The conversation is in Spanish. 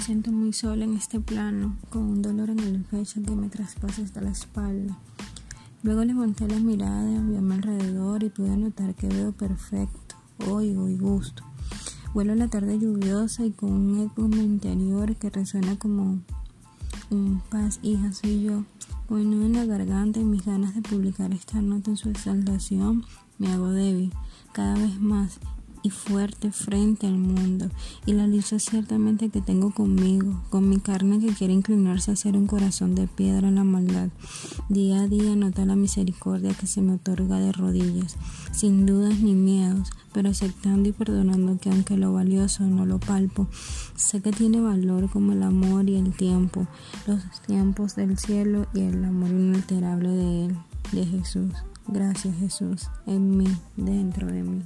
siento muy sola en este plano, con un dolor en el pecho que me traspasa hasta la espalda. Luego levanté la mirada, vi a mi alrededor y pude notar que veo perfecto, oigo y gusto. Vuelo la tarde lluviosa y con un eco en mi interior que resuena como un paz, hija, soy yo. Con el nudo en la garganta y mis ganas de publicar esta nota en su exaltación, me hago débil, cada vez más y fuerte frente al mundo y la lucha ciertamente que tengo conmigo, con mi carne que quiere inclinarse a ser un corazón de piedra en la maldad. Día a día nota la misericordia que se me otorga de rodillas, sin dudas ni miedos, pero aceptando y perdonando que aunque lo valioso no lo palpo, sé que tiene valor como el amor y el tiempo, los tiempos del cielo y el amor inalterable de Él, de Jesús. Gracias Jesús, en mí, dentro de mí.